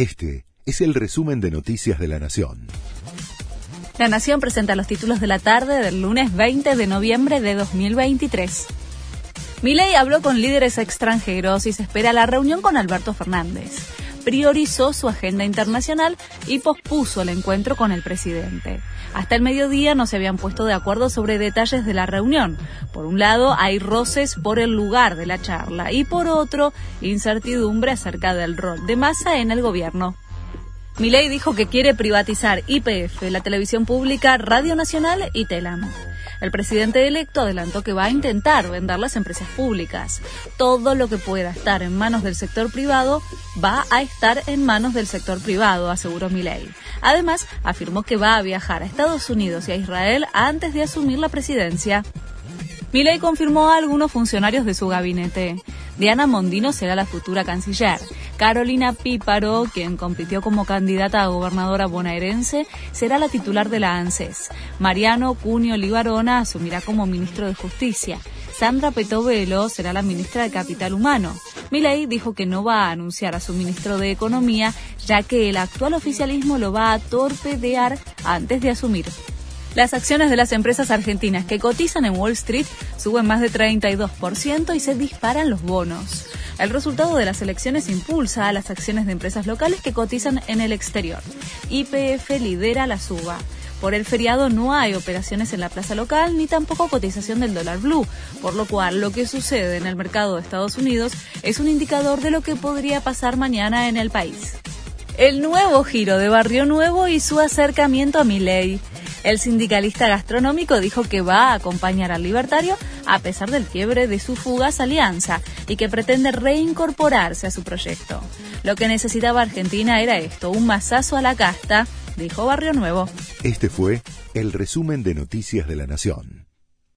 Este es el resumen de Noticias de la Nación. La Nación presenta los títulos de la tarde del lunes 20 de noviembre de 2023. Milei habló con líderes extranjeros y se espera la reunión con Alberto Fernández priorizó su agenda internacional y pospuso el encuentro con el presidente. Hasta el mediodía no se habían puesto de acuerdo sobre detalles de la reunión. Por un lado, hay roces por el lugar de la charla y por otro, incertidumbre acerca del rol de Massa en el gobierno. Milei dijo que quiere privatizar IPF, la televisión pública, Radio Nacional y Telam. El presidente electo adelantó que va a intentar vender las empresas públicas. Todo lo que pueda estar en manos del sector privado va a estar en manos del sector privado, aseguró Milei. Además, afirmó que va a viajar a Estados Unidos y a Israel antes de asumir la presidencia. Milei confirmó a algunos funcionarios de su gabinete. Diana Mondino será la futura canciller. Carolina Píparo, quien compitió como candidata a gobernadora bonaerense, será la titular de la ANSES. Mariano Cunio Libarona asumirá como ministro de Justicia. Sandra Petovelo será la ministra de Capital Humano. Milei dijo que no va a anunciar a su ministro de Economía, ya que el actual oficialismo lo va a torpedear antes de asumir. Las acciones de las empresas argentinas que cotizan en Wall Street suben más de 32% y se disparan los bonos. El resultado de las elecciones impulsa a las acciones de empresas locales que cotizan en el exterior. IPF lidera la suba. Por el feriado no hay operaciones en la plaza local ni tampoco cotización del dólar blue, por lo cual lo que sucede en el mercado de Estados Unidos es un indicador de lo que podría pasar mañana en el país. El nuevo giro de Barrio Nuevo y su acercamiento a mi ley. El sindicalista gastronómico dijo que va a acompañar al libertario a pesar del quiebre de su fugaz alianza y que pretende reincorporarse a su proyecto. Lo que necesitaba Argentina era esto, un mazazo a la casta, dijo Barrio Nuevo. Este fue el resumen de Noticias de la Nación.